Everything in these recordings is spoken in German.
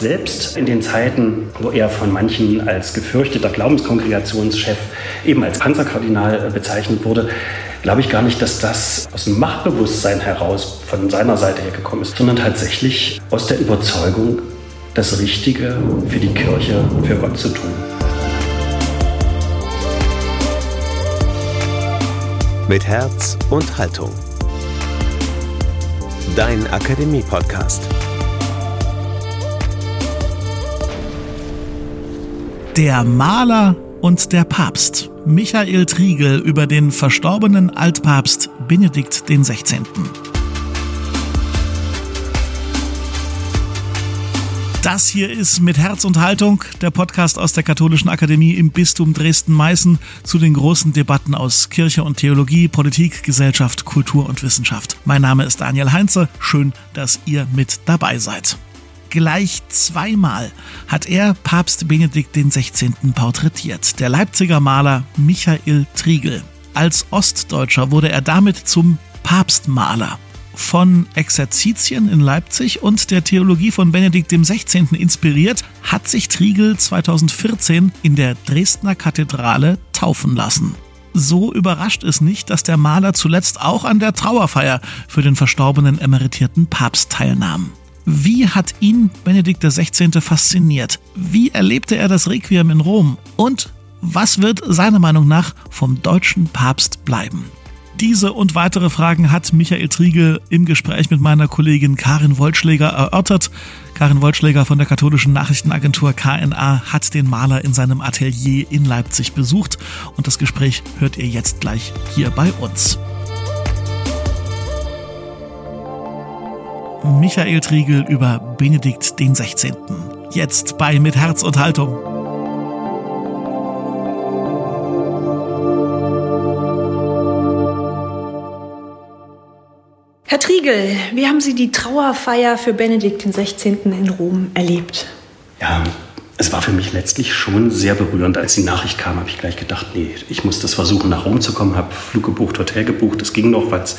Selbst in den Zeiten, wo er von manchen als gefürchteter Glaubenskongregationschef eben als Panzerkardinal äh, bezeichnet wurde, glaube ich gar nicht, dass das aus dem Machtbewusstsein heraus von seiner Seite her gekommen ist, sondern tatsächlich aus der Überzeugung, das Richtige für die Kirche, für Gott zu tun. Mit Herz und Haltung. Dein Akademie-Podcast. Der Maler und der Papst. Michael Triegel über den verstorbenen Altpapst Benedikt XVI. Das hier ist mit Herz und Haltung der Podcast aus der Katholischen Akademie im Bistum Dresden-Meißen zu den großen Debatten aus Kirche und Theologie, Politik, Gesellschaft, Kultur und Wissenschaft. Mein Name ist Daniel Heinze. Schön, dass ihr mit dabei seid. Gleich zweimal hat er Papst Benedikt XVI. porträtiert. Der Leipziger Maler Michael Triegel. Als Ostdeutscher wurde er damit zum Papstmaler. Von Exerzitien in Leipzig und der Theologie von Benedikt XVI. inspiriert, hat sich Triegel 2014 in der Dresdner Kathedrale taufen lassen. So überrascht es nicht, dass der Maler zuletzt auch an der Trauerfeier für den verstorbenen emeritierten Papst teilnahm. Wie hat ihn Benedikt XVI. fasziniert? Wie erlebte er das Requiem in Rom? Und was wird seiner Meinung nach vom deutschen Papst bleiben? Diese und weitere Fragen hat Michael Triegel im Gespräch mit meiner Kollegin Karin Wollschläger erörtert. Karin Wollschläger von der katholischen Nachrichtenagentur KNA hat den Maler in seinem Atelier in Leipzig besucht und das Gespräch hört ihr jetzt gleich hier bei uns. Michael Triegel über Benedikt den 16. Jetzt bei Mit Herz und Haltung. Herr Triegel, wie haben Sie die Trauerfeier für Benedikt den 16. in Rom erlebt? Ja, es war für mich letztlich schon sehr berührend. Als die Nachricht kam, habe ich gleich gedacht, nee, ich muss das versuchen, nach Rom zu kommen, habe Flug gebucht, Hotel gebucht. Das ging noch, weil es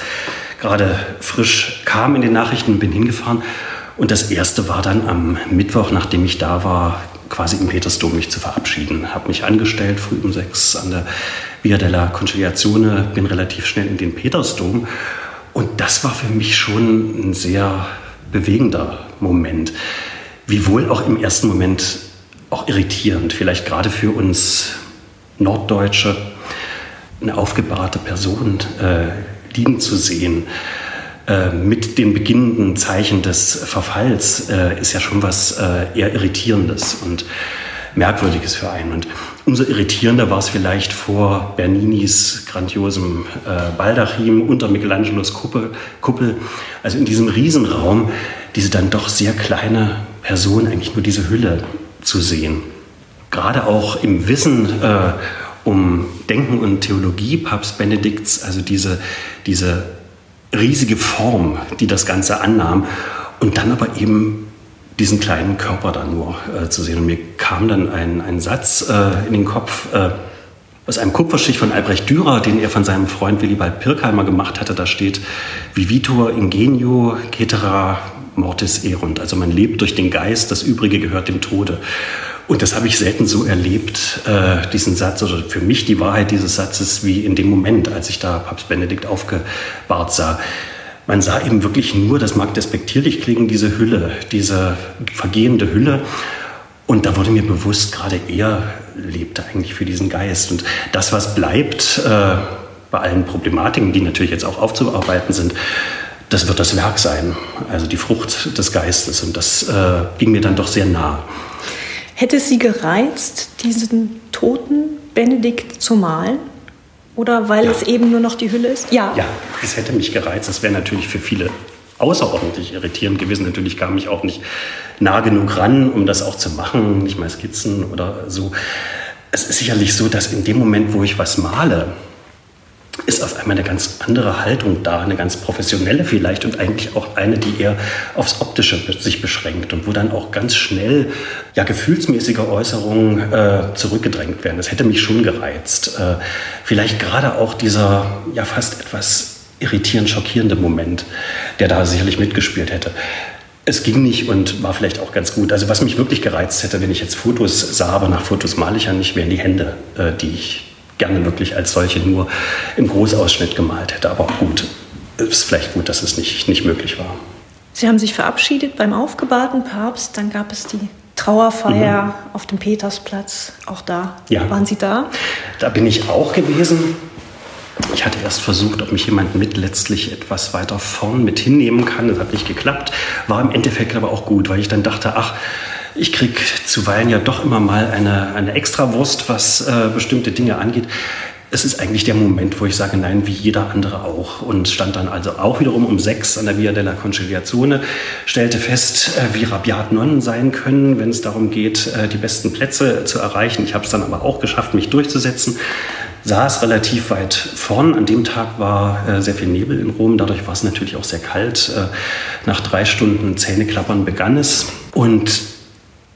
gerade frisch kam in den Nachrichten, bin hingefahren. Und das erste war dann am Mittwoch, nachdem ich da war, quasi im Petersdom mich zu verabschieden. Habe mich angestellt, früh um sechs an der Via della Conciliazione, bin relativ schnell in den Petersdom. Und das war für mich schon ein sehr bewegender Moment. Wiewohl auch im ersten Moment auch irritierend, vielleicht gerade für uns Norddeutsche, eine aufgebahrte Person, äh, liegen zu sehen, äh, mit den beginnenden Zeichen des Verfalls, äh, ist ja schon was äh, eher Irritierendes und Merkwürdiges für einen. Und umso irritierender war es vielleicht vor Berninis grandiosem Baldachim unter Michelangelos Kuppel, Kuppel, also in diesem Riesenraum, diese dann doch sehr kleine Person, eigentlich nur diese Hülle zu sehen. Gerade auch im Wissen um Denken und Theologie Papst Benedikts, also diese, diese riesige Form, die das Ganze annahm und dann aber eben diesen kleinen Körper da nur äh, zu sehen. Und mir kam dann ein, ein Satz äh, in den Kopf äh, aus einem Kupferstich von Albrecht Dürer, den er von seinem Freund Willibald Pirkheimer gemacht hatte. Da steht, Vivitur ingenio cetera mortis erunt. Also man lebt durch den Geist, das Übrige gehört dem Tode. Und das habe ich selten so erlebt, äh, diesen Satz, oder für mich die Wahrheit dieses Satzes, wie in dem Moment, als ich da Papst Benedikt aufgebahrt sah. Man sah eben wirklich nur, das mag despektierlich klingen, diese Hülle, diese vergehende Hülle. Und da wurde mir bewusst, gerade er lebte eigentlich für diesen Geist. Und das, was bleibt, äh, bei allen Problematiken, die natürlich jetzt auch aufzuarbeiten sind, das wird das Werk sein, also die Frucht des Geistes. Und das äh, ging mir dann doch sehr nah. Hätte es Sie gereizt, diesen toten Benedikt zu malen? Oder weil ja. es eben nur noch die Hülle ist? Ja. Ja, es hätte mich gereizt. Das wäre natürlich für viele außerordentlich irritierend gewesen. Natürlich kam ich auch nicht nah genug ran, um das auch zu machen, nicht mal Skizzen oder so. Es ist sicherlich so, dass in dem Moment, wo ich was male, ist auf einmal eine ganz andere Haltung da, eine ganz professionelle vielleicht und eigentlich auch eine, die eher aufs Optische sich beschränkt und wo dann auch ganz schnell ja gefühlsmäßige Äußerungen äh, zurückgedrängt werden. Das hätte mich schon gereizt. Äh, vielleicht gerade auch dieser ja fast etwas irritierend schockierende Moment, der da sicherlich mitgespielt hätte. es ging nicht und war vielleicht auch ganz gut. Also was mich wirklich gereizt hätte, wenn ich jetzt Fotos sah, aber nach Fotos male ich ja nicht, wären die Hände, äh, die ich gerne wirklich als solche nur im Großausschnitt gemalt hätte. Aber auch gut, es ist vielleicht gut, dass es nicht, nicht möglich war. Sie haben sich verabschiedet beim aufgebahrten Papst, dann gab es die Trauerfeier mhm. auf dem Petersplatz, auch da. Ja. Waren Sie da? Da bin ich auch gewesen. Ich hatte erst versucht, ob mich jemand mit letztlich etwas weiter vorn mit hinnehmen kann. Das hat nicht geklappt. War im Endeffekt aber auch gut, weil ich dann dachte, ach, ich kriege zuweilen ja doch immer mal eine, eine Extrawurst, was äh, bestimmte Dinge angeht. Es ist eigentlich der Moment, wo ich sage, nein, wie jeder andere auch. Und stand dann also auch wiederum um sechs an der Via della Conciliazione, stellte fest, äh, wie rabiat Nonnen sein können, wenn es darum geht, äh, die besten Plätze zu erreichen. Ich habe es dann aber auch geschafft, mich durchzusetzen saß relativ weit vorn. An dem Tag war äh, sehr viel Nebel in Rom, dadurch war es natürlich auch sehr kalt. Nach drei Stunden Zähneklappern begann es. Und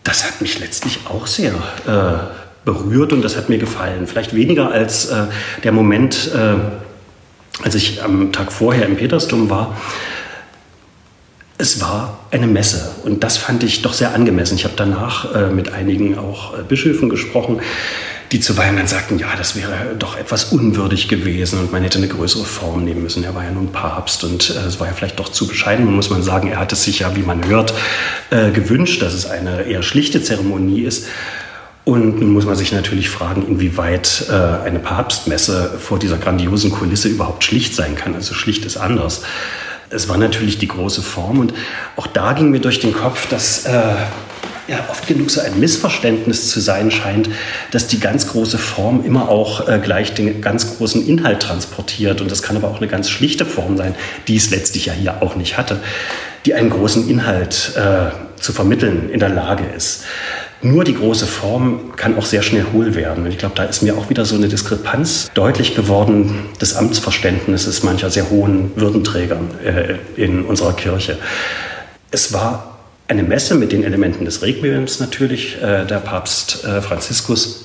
das hat mich letztlich auch sehr äh, berührt und das hat mir gefallen. Vielleicht weniger als äh, der Moment, äh, als ich am Tag vorher im Petersdom war. Es war eine Messe und das fand ich doch sehr angemessen. Ich habe danach äh, mit einigen auch Bischöfen gesprochen die zuweilen dann sagten, ja, das wäre doch etwas unwürdig gewesen und man hätte eine größere Form nehmen müssen. Er war ja nun Papst und äh, es war ja vielleicht doch zu bescheiden. Man muss man sagen, er hat es sich ja, wie man hört, äh, gewünscht, dass es eine eher schlichte Zeremonie ist. Und nun muss man sich natürlich fragen, inwieweit äh, eine Papstmesse vor dieser grandiosen Kulisse überhaupt schlicht sein kann. Also schlicht ist anders. Es war natürlich die große Form und auch da ging mir durch den Kopf, dass äh, ja, oft genug so ein Missverständnis zu sein scheint, dass die ganz große Form immer auch äh, gleich den ganz großen Inhalt transportiert. Und das kann aber auch eine ganz schlichte Form sein, die es letztlich ja hier auch nicht hatte, die einen großen Inhalt äh, zu vermitteln in der Lage ist. Nur die große Form kann auch sehr schnell hohl werden. Und ich glaube, da ist mir auch wieder so eine Diskrepanz deutlich geworden des Amtsverständnisses mancher sehr hohen Würdenträger äh, in unserer Kirche. Es war eine Messe mit den Elementen des Requiems natürlich. Äh, der Papst äh, Franziskus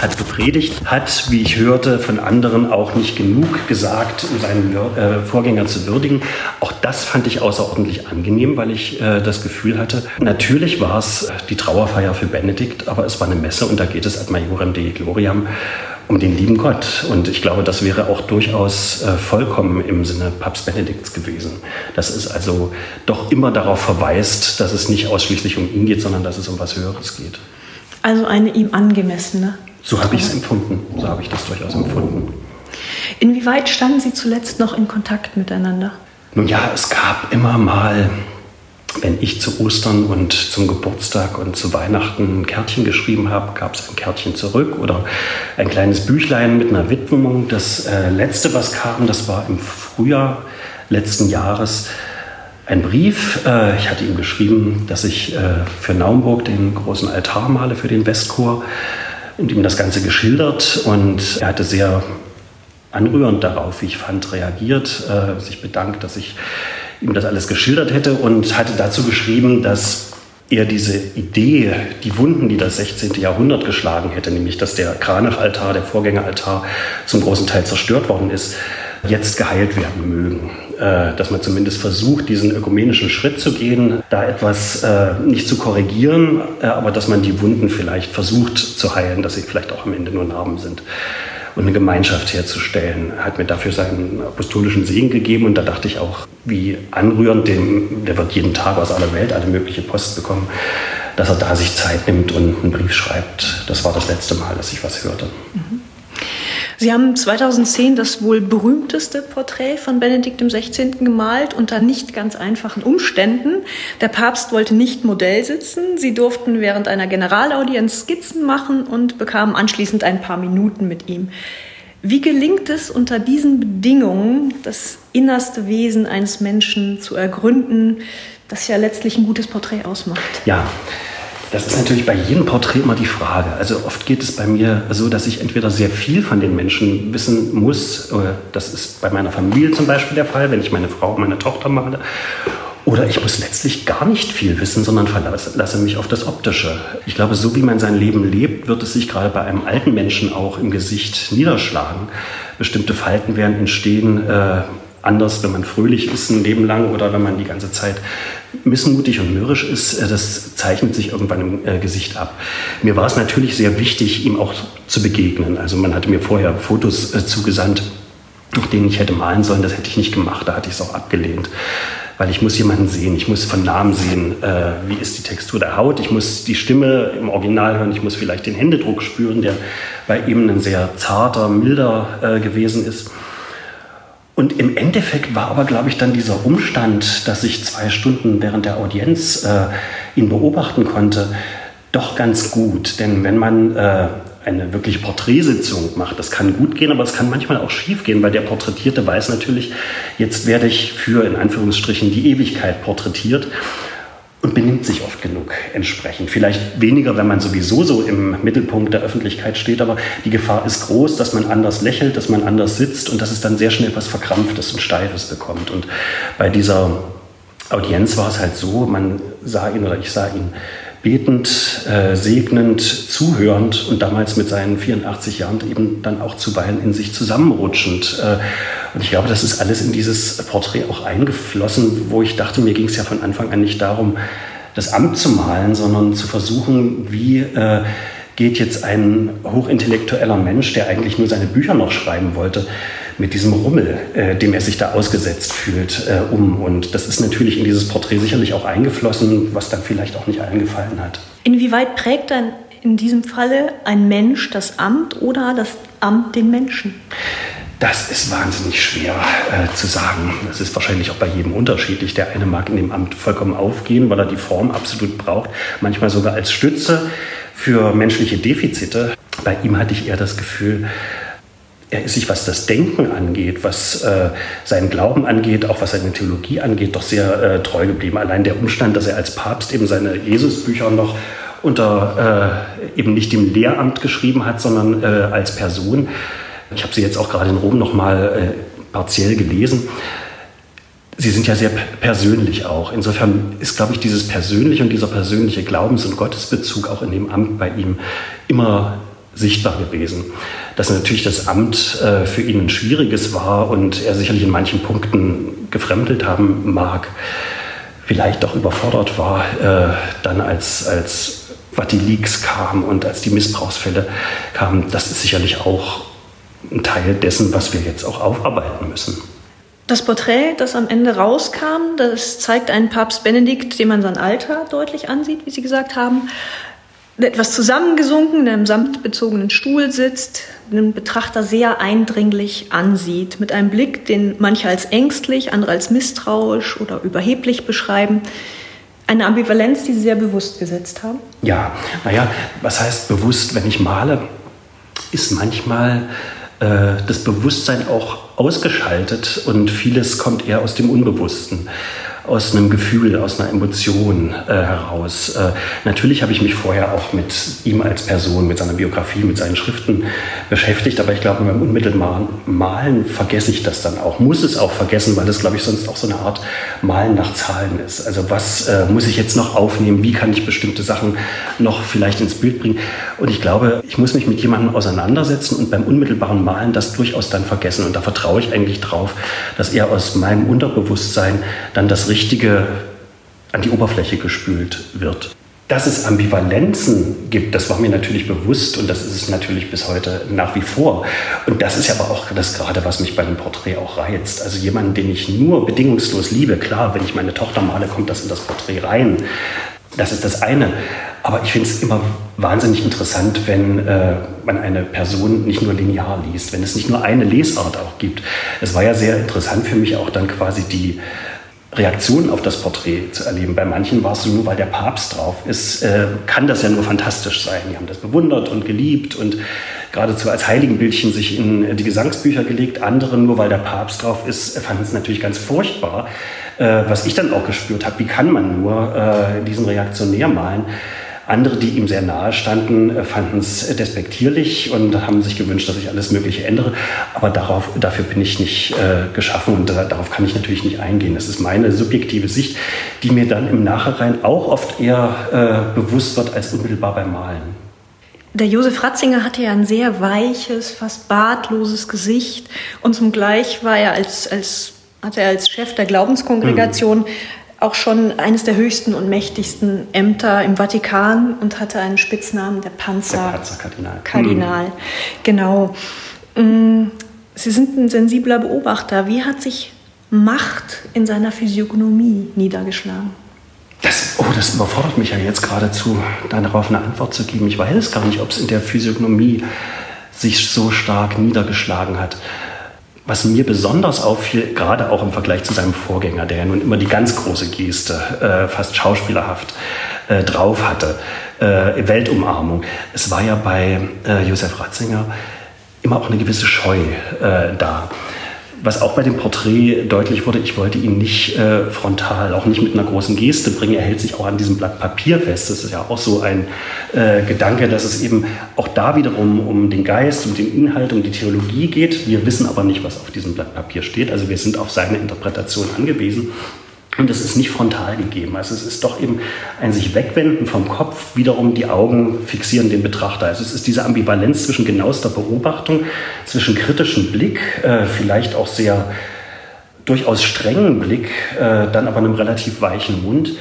hat gepredigt, hat, wie ich hörte, von anderen auch nicht genug gesagt, um seinen äh, Vorgänger zu würdigen. Auch das fand ich außerordentlich angenehm, weil ich das Gefühl hatte, natürlich war es die Trauerfeier für Benedikt, aber es war eine Messe und da geht es ad majorem Dei Gloriam um den lieben Gott. Und ich glaube, das wäre auch durchaus äh, vollkommen im Sinne Papst Benedikts gewesen. Dass es also doch immer darauf verweist, dass es nicht ausschließlich um ihn geht, sondern dass es um was Höheres geht. Also eine ihm angemessene. So habe ich es empfunden. So habe ich das durchaus empfunden. Inwieweit standen Sie zuletzt noch in Kontakt miteinander? Nun ja, es gab immer mal wenn ich zu Ostern und zum Geburtstag und zu Weihnachten ein Kärtchen geschrieben habe, gab es ein Kärtchen zurück oder ein kleines Büchlein mit einer Widmung. Das äh, letzte, was kam, das war im Frühjahr letzten Jahres ein Brief. Äh, ich hatte ihm geschrieben, dass ich äh, für Naumburg den großen Altar male für den Westchor und ihm das Ganze geschildert. Und er hatte sehr anrührend darauf, wie ich fand, reagiert, äh, sich bedankt, dass ich ihm das alles geschildert hätte und hatte dazu geschrieben, dass er diese Idee, die Wunden, die das 16. Jahrhundert geschlagen hätte, nämlich dass der Kranachaltar, der Vorgängeraltar, zum großen Teil zerstört worden ist, jetzt geheilt werden mögen. Äh, dass man zumindest versucht, diesen ökumenischen Schritt zu gehen, da etwas äh, nicht zu korrigieren, äh, aber dass man die Wunden vielleicht versucht zu heilen, dass sie vielleicht auch am Ende nur Narben sind und eine Gemeinschaft herzustellen. Er hat mir dafür seinen apostolischen Segen gegeben und da dachte ich auch, wie anrührend, dem, der wird jeden Tag aus aller Welt alle mögliche Post bekommen, dass er da sich Zeit nimmt und einen Brief schreibt. Das war das letzte Mal, dass ich was hörte. Mhm. Sie haben 2010 das wohl berühmteste Porträt von Benedikt XVI. gemalt unter nicht ganz einfachen Umständen. Der Papst wollte nicht Modell sitzen. Sie durften während einer Generalaudienz Skizzen machen und bekamen anschließend ein paar Minuten mit ihm. Wie gelingt es unter diesen Bedingungen, das innerste Wesen eines Menschen zu ergründen, das ja letztlich ein gutes Porträt ausmacht? Ja, das ist natürlich bei jedem Porträt immer die Frage. Also oft geht es bei mir so, dass ich entweder sehr viel von den Menschen wissen muss. Das ist bei meiner Familie zum Beispiel der Fall, wenn ich meine Frau, meine Tochter male. Oder ich muss letztlich gar nicht viel wissen, sondern verlasse mich auf das Optische. Ich glaube, so wie man sein Leben lebt, wird es sich gerade bei einem alten Menschen auch im Gesicht niederschlagen. Bestimmte Falten werden entstehen, äh, anders, wenn man fröhlich ist ein Leben lang oder wenn man die ganze Zeit missmutig und mürrisch ist, äh, das zeichnet sich irgendwann im äh, Gesicht ab. Mir war es natürlich sehr wichtig, ihm auch zu begegnen. Also man hatte mir vorher Fotos äh, zugesandt, nach denen ich hätte malen sollen. Das hätte ich nicht gemacht, da hatte ich es auch abgelehnt. Weil ich muss jemanden sehen, ich muss von Namen sehen, äh, wie ist die Textur der Haut, ich muss die Stimme im Original hören, ich muss vielleicht den Händedruck spüren, der bei ihm ein sehr zarter, milder gewesen ist. Und im Endeffekt war aber, glaube ich, dann dieser Umstand, dass ich zwei Stunden während der Audienz äh, ihn beobachten konnte, doch ganz gut. Denn wenn man äh, eine wirklich Porträtsitzung macht, das kann gut gehen, aber es kann manchmal auch schief gehen, weil der Porträtierte weiß natürlich, jetzt werde ich für in Anführungsstrichen die Ewigkeit porträtiert und benimmt sich oft genug entsprechend. Vielleicht weniger, wenn man sowieso so im Mittelpunkt der Öffentlichkeit steht, aber die Gefahr ist groß, dass man anders lächelt, dass man anders sitzt und dass es dann sehr schnell was Verkrampftes und Steifes bekommt. Und bei dieser Audienz war es halt so, man sah ihn oder ich sah ihn betend, äh, segnend, zuhörend und damals mit seinen 84 Jahren eben dann auch zuweilen in sich zusammenrutschend. Äh, und ich glaube, das ist alles in dieses Porträt auch eingeflossen, wo ich dachte, mir ging es ja von Anfang an nicht darum, das Amt zu malen, sondern zu versuchen, wie äh, geht jetzt ein hochintellektueller Mensch, der eigentlich nur seine Bücher noch schreiben wollte, mit diesem Rummel, äh, dem er sich da ausgesetzt fühlt, äh, um. Und das ist natürlich in dieses Porträt sicherlich auch eingeflossen, was dann vielleicht auch nicht allen gefallen hat. Inwieweit prägt dann in diesem Falle ein Mensch das Amt oder das Amt den Menschen? Das ist wahnsinnig schwer äh, zu sagen. Das ist wahrscheinlich auch bei jedem unterschiedlich. Der eine mag in dem Amt vollkommen aufgehen, weil er die Form absolut braucht, manchmal sogar als Stütze für menschliche Defizite. Bei ihm hatte ich eher das Gefühl, er ist sich, was das Denken angeht, was äh, seinen Glauben angeht, auch was seine Theologie angeht, doch sehr äh, treu geblieben. Allein der Umstand, dass er als Papst eben seine Jesusbücher noch unter äh, eben nicht dem Lehramt geschrieben hat, sondern äh, als Person. Ich habe sie jetzt auch gerade in Rom noch mal äh, partiell gelesen. Sie sind ja sehr persönlich auch. Insofern ist, glaube ich, dieses persönliche und dieser persönliche Glaubens- und Gottesbezug auch in dem Amt bei ihm immer sichtbar gewesen. Dass natürlich das Amt äh, für ihn ein schwieriges war und er sicherlich in manchen Punkten gefremdelt haben mag, vielleicht auch überfordert war, äh, dann als, als die Leaks kamen und als die Missbrauchsfälle kamen, das ist sicherlich auch ein Teil dessen, was wir jetzt auch aufarbeiten müssen. Das Porträt, das am Ende rauskam, das zeigt einen Papst Benedikt, dem man sein Alter deutlich ansieht, wie Sie gesagt haben etwas zusammengesunken, in einem samtbezogenen Stuhl sitzt, den Betrachter sehr eindringlich ansieht, mit einem Blick, den manche als ängstlich, andere als misstrauisch oder überheblich beschreiben. Eine Ambivalenz, die Sie sehr bewusst gesetzt haben? Ja, naja, was heißt bewusst, wenn ich male, ist manchmal das Bewusstsein auch ausgeschaltet und vieles kommt eher aus dem Unbewussten aus einem Gefühl, aus einer Emotion äh, heraus. Äh, natürlich habe ich mich vorher auch mit ihm als Person, mit seiner Biografie, mit seinen Schriften beschäftigt, aber ich glaube, beim unmittelbaren Malen vergesse ich das dann auch, muss es auch vergessen, weil das, glaube ich, sonst auch so eine Art Malen nach Zahlen ist. Also was äh, muss ich jetzt noch aufnehmen, wie kann ich bestimmte Sachen noch vielleicht ins Bild bringen? Und ich glaube, ich muss mich mit jemandem auseinandersetzen und beim unmittelbaren Malen das durchaus dann vergessen. Und da vertraue ich eigentlich drauf, dass er aus meinem Unterbewusstsein dann das Richtige an die Oberfläche gespült wird. Dass es Ambivalenzen gibt, das war mir natürlich bewusst und das ist es natürlich bis heute nach wie vor. Und das ist aber auch das gerade, was mich bei dem Porträt auch reizt. Also jemanden, den ich nur bedingungslos liebe, klar, wenn ich meine Tochter male, kommt das in das Porträt rein. Das ist das eine. Aber ich finde es immer wahnsinnig interessant, wenn äh, man eine Person nicht nur linear liest, wenn es nicht nur eine Lesart auch gibt. Es war ja sehr interessant für mich auch dann quasi die Reaktionen auf das Porträt zu erleben. Bei manchen war es so, nur weil der Papst drauf ist, äh, kann das ja nur fantastisch sein. Die haben das bewundert und geliebt und geradezu als Heiligenbildchen sich in die Gesangsbücher gelegt. Andere, nur weil der Papst drauf ist, fanden es natürlich ganz furchtbar. Äh, was ich dann auch gespürt habe, wie kann man nur äh, diesen Reaktionär malen? Andere, die ihm sehr nahe standen, äh, fanden es despektierlich und haben sich gewünscht, dass ich alles Mögliche ändere. Aber darauf, dafür bin ich nicht äh, geschaffen und da, darauf kann ich natürlich nicht eingehen. Das ist meine subjektive Sicht, die mir dann im Nachhinein auch oft eher äh, bewusst wird als unmittelbar beim Malen. Der Josef Ratzinger hatte ja ein sehr weiches, fast bartloses Gesicht und zugleich war er als, als hatte er als Chef der Glaubenskongregation mhm. Auch schon eines der höchsten und mächtigsten Ämter im Vatikan und hatte einen Spitznamen der Panzer. Der Panzerkardinal. Kardinal, mhm. genau. Mm, Sie sind ein sensibler Beobachter. Wie hat sich Macht in seiner Physiognomie niedergeschlagen? Das, oh, das überfordert mich ja jetzt geradezu, darauf eine Antwort zu geben. Ich weiß gar nicht, ob es in der Physiognomie sich so stark niedergeschlagen hat. Was mir besonders auffiel, gerade auch im Vergleich zu seinem Vorgänger, der ja nun immer die ganz große Geste, äh, fast schauspielerhaft, äh, drauf hatte, äh, Weltumarmung. Es war ja bei äh, Josef Ratzinger immer auch eine gewisse Scheu äh, da was auch bei dem Porträt deutlich wurde, ich wollte ihn nicht äh, frontal, auch nicht mit einer großen Geste bringen. Er hält sich auch an diesem Blatt Papier fest. Das ist ja auch so ein äh, Gedanke, dass es eben auch da wiederum um den Geist, um den Inhalt, um die Theologie geht. Wir wissen aber nicht, was auf diesem Blatt Papier steht. Also wir sind auf seine Interpretation angewiesen. Und es ist nicht frontal gegeben. Also es ist doch eben ein sich wegwenden vom Kopf, wiederum die Augen fixieren den Betrachter. Also es ist diese Ambivalenz zwischen genauester Beobachtung, zwischen kritischem Blick, äh, vielleicht auch sehr durchaus strengen Blick, äh, dann aber einem relativ weichen Mund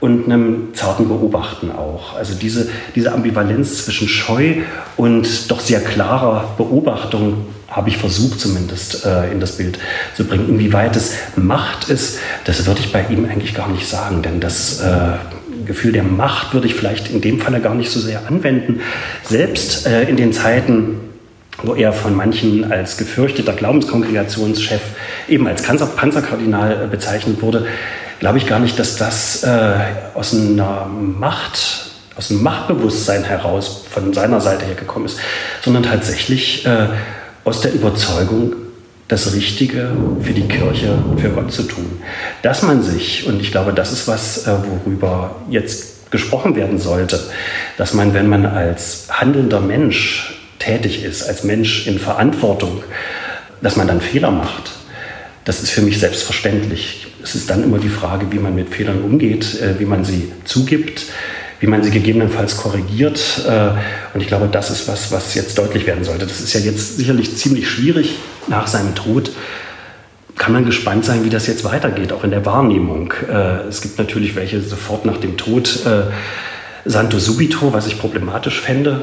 und einem zarten Beobachten auch. Also diese, diese Ambivalenz zwischen Scheu und doch sehr klarer Beobachtung habe ich versucht zumindest äh, in das Bild zu bringen. Inwieweit es Macht ist, das würde ich bei ihm eigentlich gar nicht sagen, denn das äh, Gefühl der Macht würde ich vielleicht in dem Falle gar nicht so sehr anwenden. Selbst äh, in den Zeiten, wo er von manchen als gefürchteter Glaubenskongregationschef, eben als Panzerkardinal äh, bezeichnet wurde, glaube ich gar nicht, dass das äh, aus einer Macht, aus einem Machtbewusstsein heraus von seiner Seite her gekommen ist, sondern tatsächlich äh, aus der Überzeugung, das Richtige für die Kirche und für Gott zu tun. Dass man sich, und ich glaube, das ist was, äh, worüber jetzt gesprochen werden sollte, dass man, wenn man als handelnder Mensch tätig ist, als Mensch in Verantwortung, dass man dann Fehler macht. Das ist für mich selbstverständlich. Es ist dann immer die Frage, wie man mit Fehlern umgeht, äh, wie man sie zugibt, wie man sie gegebenenfalls korrigiert. Äh, und ich glaube, das ist was, was jetzt deutlich werden sollte. Das ist ja jetzt sicherlich ziemlich schwierig nach seinem Tod. Kann man gespannt sein, wie das jetzt weitergeht, auch in der Wahrnehmung. Äh, es gibt natürlich welche sofort nach dem Tod. Äh, Santo subito, was ich problematisch fände,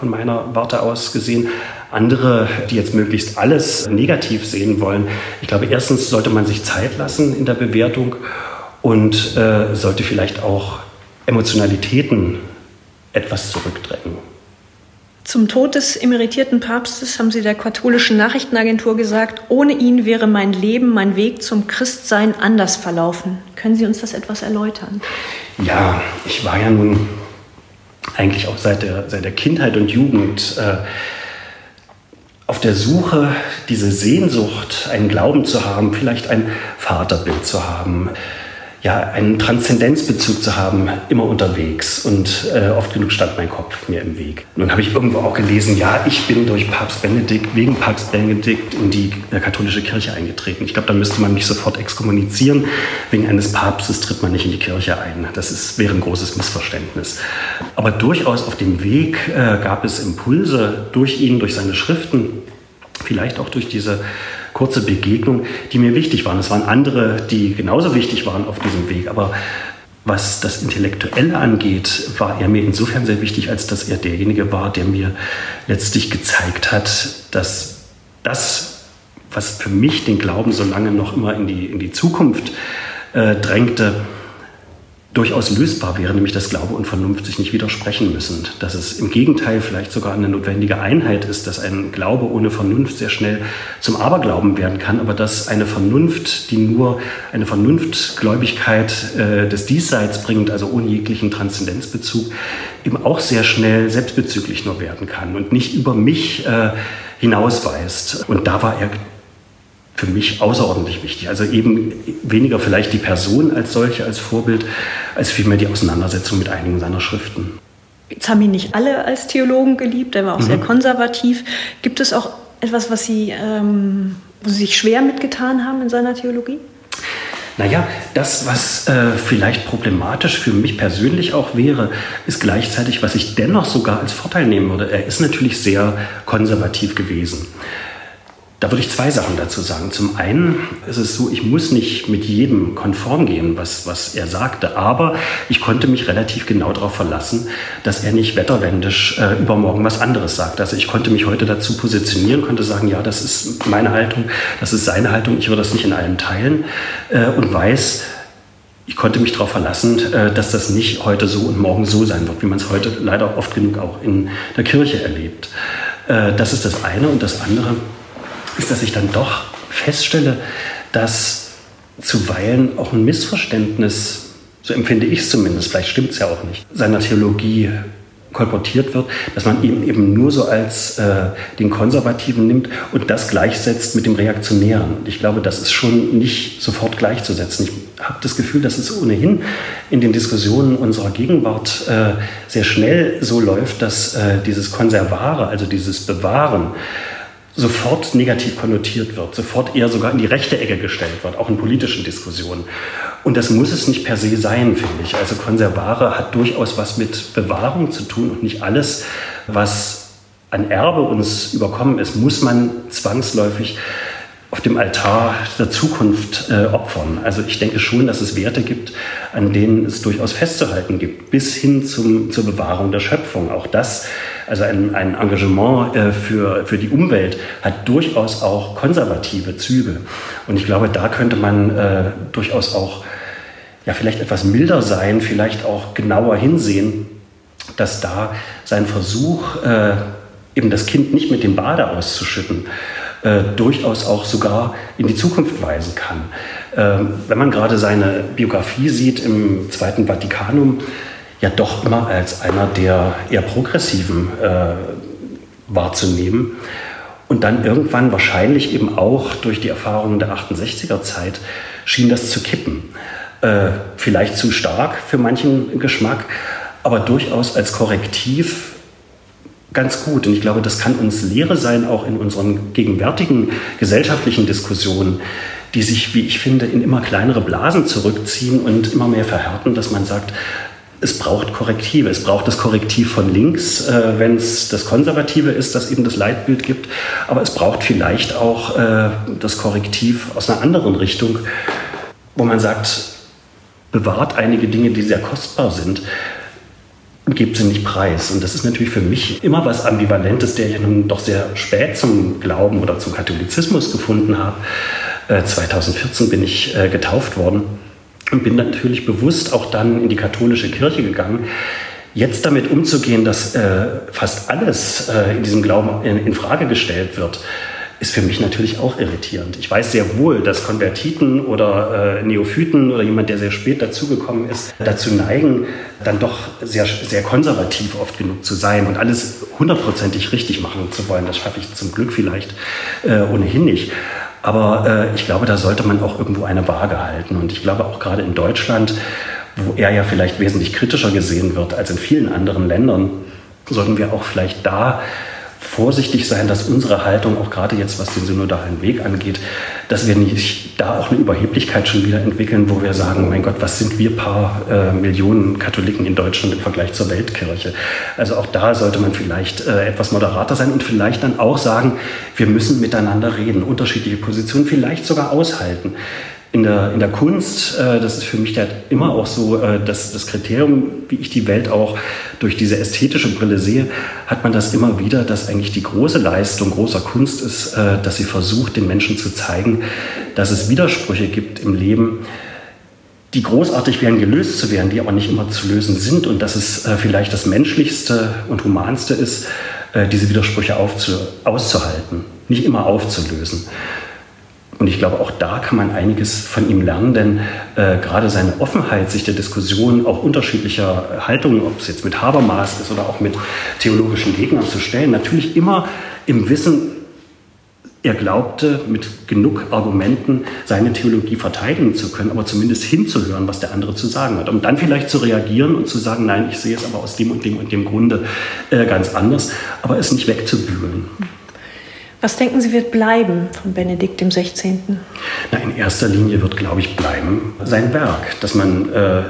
von meiner Warte aus gesehen. Andere, die jetzt möglichst alles negativ sehen wollen. Ich glaube, erstens sollte man sich Zeit lassen in der Bewertung und sollte vielleicht auch Emotionalitäten etwas zurückdrängen. Zum Tod des emeritierten Papstes haben Sie der katholischen Nachrichtenagentur gesagt, ohne ihn wäre mein Leben, mein Weg zum Christsein anders verlaufen. Können Sie uns das etwas erläutern? Ja, ich war ja nun eigentlich auch seit der, seit der Kindheit und Jugend äh, auf der Suche, diese Sehnsucht, einen Glauben zu haben, vielleicht ein Vaterbild zu haben, ja, einen Transzendenzbezug zu haben, immer unterwegs. Und äh, oft genug stand mein Kopf mir im Weg. Nun habe ich irgendwo auch gelesen, ja, ich bin durch Papst Benedikt, wegen Papst Benedikt in die äh, katholische Kirche eingetreten. Ich glaube, da müsste man mich sofort exkommunizieren. Wegen eines Papstes tritt man nicht in die Kirche ein. Das ist, wäre ein großes Missverständnis. Aber durchaus auf dem Weg äh, gab es Impulse durch ihn, durch seine Schriften, vielleicht auch durch diese kurze Begegnung, die mir wichtig waren. Es waren andere, die genauso wichtig waren auf diesem Weg, aber was das Intellektuelle angeht, war er mir insofern sehr wichtig, als dass er derjenige war, der mir letztlich gezeigt hat, dass das, was für mich den Glauben so lange noch immer in die, in die Zukunft äh, drängte, durchaus lösbar wäre, nämlich dass Glaube und Vernunft sich nicht widersprechen müssen. Dass es im Gegenteil vielleicht sogar eine notwendige Einheit ist, dass ein Glaube ohne Vernunft sehr schnell zum Aberglauben werden kann, aber dass eine Vernunft, die nur eine Vernunftgläubigkeit äh, des Diesseits bringt, also ohne jeglichen Transzendenzbezug, eben auch sehr schnell selbstbezüglich nur werden kann und nicht über mich äh, hinausweist. Und da war er für mich außerordentlich wichtig. Also eben weniger vielleicht die Person als solche, als Vorbild, als vielmehr die Auseinandersetzung mit einigen seiner Schriften. Jetzt haben ihn nicht alle als Theologen geliebt, er war auch mhm. sehr konservativ. Gibt es auch etwas, was Sie, ähm, wo Sie sich schwer mitgetan haben in seiner Theologie? Naja, das, was äh, vielleicht problematisch für mich persönlich auch wäre, ist gleichzeitig, was ich dennoch sogar als Vorteil nehmen würde. Er ist natürlich sehr konservativ gewesen Da würde ich zwei Sachen dazu sagen. Zum einen ist es so, ich muss nicht mit jedem konform gehen, was, was er sagte, aber ich konnte mich relativ genau darauf verlassen, dass er nicht wetterwendisch äh, übermorgen was anderes sagt. Also ich konnte mich heute dazu positionieren, konnte sagen, ja, das ist meine Haltung, das ist seine Haltung, ich würde das nicht in allem teilen äh, und weiß, ich konnte mich darauf verlassen, äh, dass das nicht heute so und morgen so sein wird, wie man es heute leider oft genug auch in der Kirche erlebt. Äh, das ist das eine. Und das andere ist, dass ich dann doch feststelle, dass zuweilen auch ein Missverständnis, so empfinde ich es zumindest, vielleicht stimmt es ja auch nicht, seiner Theologie kolportiert wird, dass man ihn eben nur so als äh, den Konservativen nimmt und das gleichsetzt mit dem Reaktionären. Ich glaube, das ist schon nicht sofort gleichzusetzen. Ich habe das Gefühl, dass es ohnehin in den Diskussionen unserer Gegenwart äh, sehr schnell so läuft, dass äh, dieses Konservare, also dieses Bewahren, sofort negativ konnotiert wird, sofort eher sogar in die rechte Ecke gestellt wird, auch in politischen Diskussionen. Und das muss es nicht per se sein, finde ich. Also Konservare hat durchaus was mit Bewahrung zu tun und nicht alles, was an Erbe uns überkommen ist, muss man zwangsläufig auf dem Altar der Zukunft äh, opfern. Also ich denke schon, dass es Werte gibt, an denen es durchaus festzuhalten gibt, bis hin zum, zur Bewahrung der Schöpfung. Auch das, also ein, ein Engagement äh, für, für die Umwelt, hat durchaus auch konservative Züge. Und ich glaube, da könnte man äh, durchaus auch ja, vielleicht etwas milder sein, vielleicht auch genauer hinsehen, dass da sein Versuch, äh, eben das Kind nicht mit dem Bade auszuschütten, äh, durchaus auch sogar in die Zukunft weisen kann. Ähm, wenn man gerade seine Biografie sieht im Zweiten Vatikanum, ja doch immer als einer der eher progressiven äh, wahrzunehmen. Und dann irgendwann wahrscheinlich eben auch durch die Erfahrungen der 68er Zeit schien das zu kippen. Äh, vielleicht zu stark für manchen Geschmack, aber durchaus als Korrektiv ganz gut. Und ich glaube, das kann uns Lehre sein, auch in unseren gegenwärtigen gesellschaftlichen Diskussionen, die sich, wie ich finde, in immer kleinere Blasen zurückziehen und immer mehr verhärten, dass man sagt, es braucht Korrektive. Es braucht das Korrektiv von links, äh, wenn es das Konservative ist, das eben das Leitbild gibt. Aber es braucht vielleicht auch äh, das Korrektiv aus einer anderen Richtung, wo man sagt, bewahrt einige Dinge, die sehr kostbar sind und gibt sie nicht preis. Und das ist natürlich für mich immer was Ambivalentes, der ich nun doch sehr spät zum Glauben oder zum Katholizismus gefunden habe. 2014 äh, bin ich äh, getauft worden und bin natürlich bewusst auch dann in die katholische Kirche gegangen. Jetzt damit umzugehen, dass äh, fast alles in diesem Glauben in Frage gestellt wird, ist für mich natürlich auch irritierend. Ich weiß sehr wohl, dass Konvertiten oder äh, Neophyten oder jemand, der sehr spät dazugekommen ist, dazu neigen, dann doch sehr, sehr konservativ oft genug zu sein und alles hundertprozentig richtig machen zu wollen. Das schaffe ich zum Glück vielleicht äh, ohnehin nicht. Aber äh, ich glaube, da sollte man auch irgendwo eine Waage halten. Und ich glaube auch gerade in Deutschland, wo er ja vielleicht wesentlich kritischer gesehen wird als in vielen anderen Ländern, sollten wir auch vielleicht da vorsichtig sein, dass unsere Haltung, auch gerade jetzt was den synodalen Weg angeht, dass wir nicht da auch eine Überheblichkeit schon wieder entwickeln, wo wir sagen, mein Gott, was sind wir paar äh, Millionen Katholiken in Deutschland im Vergleich zur Weltkirche? Also auch da sollte man vielleicht äh, etwas moderater sein und vielleicht dann auch sagen, wir müssen miteinander reden, unterschiedliche Positionen vielleicht sogar aushalten in der, in der Kunst, äh, das ist für mich halt immer auch so äh, das, das Kriterium, wie ich die Welt auch durch diese ästhetische Brille sehe, hat man das immer wieder, dass eigentlich die große Leistung großer Kunst ist, äh, dass sie versucht, den Menschen zu zeigen, dass es Widersprüche gibt im Leben, die großartig wären, gelöst zu werden, die aber nicht immer zu lösen sind und dass es äh, vielleicht das Menschlichste und Humanste ist, äh, diese Widersprüche auszuhalten, nicht immer aufzulösen. Und ich glaube, auch da kann man einiges von ihm lernen, denn äh, gerade seine Offenheit, sich der Diskussion auch unterschiedlicher Haltungen, ob es jetzt mit Habermas ist oder auch mit theologischen Gegnern zu stellen, natürlich immer im Wissen, er glaubte, mit genug Argumenten seine Theologie verteidigen zu können, aber zumindest hinzuhören, was der andere zu sagen hat. Um dann vielleicht zu reagieren und zu sagen, nein, ich sehe es aber aus dem und dem und dem Grunde äh, ganz anders, aber es nicht wegzubügeln. Was denken Sie wird bleiben von Benedikt dem 16.? Na, in erster Linie wird, glaube ich, bleiben sein Werk, dass man äh,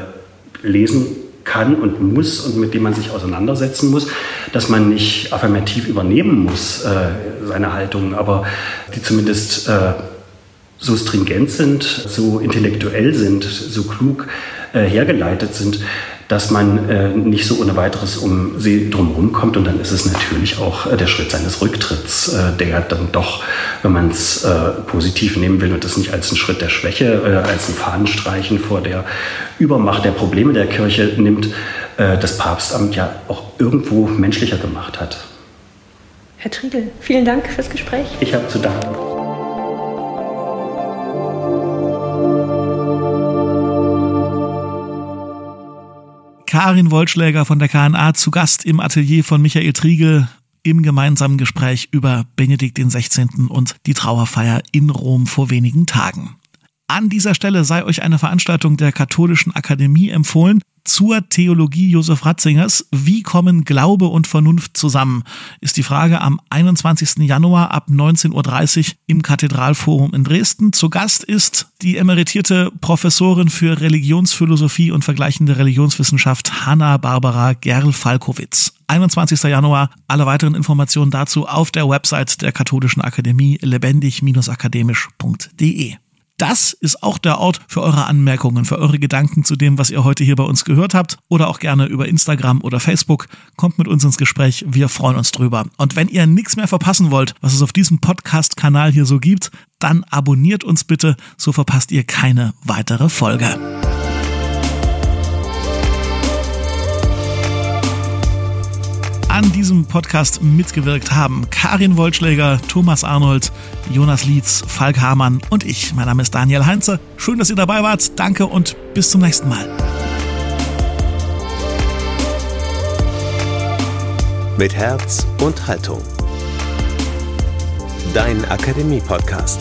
lesen kann und muss und mit dem man sich auseinandersetzen muss, dass man nicht affirmativ übernehmen muss, äh, seine Haltung, aber die zumindest äh, so stringent sind, so intellektuell sind, so klug äh, hergeleitet sind, dass man äh, nicht so ohne weiteres um sie drumherum kommt. Und dann ist es natürlich auch äh, der Schritt seines Rücktritts, äh, der dann doch, wenn man es äh, positiv nehmen will und das nicht als einen Schritt der Schwäche, äh, als ein Fahnenstreichen vor der Übermacht der Probleme der Kirche nimmt, äh, das Papstamt ja auch irgendwo menschlicher gemacht hat. Herr Triedel, vielen Dank fürs Gespräch. Ich habe zu danken. Karin Wollschläger von der KNA zu Gast im Atelier von Michael Triegel im gemeinsamen Gespräch über Benedikt XVI. und die Trauerfeier in Rom vor wenigen Tagen. An dieser Stelle sei euch eine Veranstaltung der Katholischen Akademie empfohlen zur Theologie Josef Ratzingers. Wie kommen Glaube und Vernunft zusammen? Ist die Frage am 21. Januar ab 19.30 Uhr im Kathedralforum in Dresden. Zu Gast ist die emeritierte Professorin für Religionsphilosophie und vergleichende Religionswissenschaft Hanna Barbara Gerl-Falkowitz. 21. Januar. Alle weiteren Informationen dazu auf der Website der Katholischen Akademie lebendig-akademisch.de. Das ist auch der Ort für eure Anmerkungen, für eure Gedanken zu dem, was ihr heute hier bei uns gehört habt. Oder auch gerne über Instagram oder Facebook. Kommt mit uns ins Gespräch. Wir freuen uns drüber. Und wenn ihr nichts mehr verpassen wollt, was es auf diesem Podcast-Kanal hier so gibt, dann abonniert uns bitte, so verpasst ihr keine weitere Folge. An diesem Podcast mitgewirkt haben Karin Wollschläger, Thomas Arnold, Jonas Lietz, Falk Hamann und ich. Mein Name ist Daniel Heinze. Schön, dass ihr dabei wart. Danke und bis zum nächsten Mal. Mit Herz und Haltung. Dein Akademie-Podcast.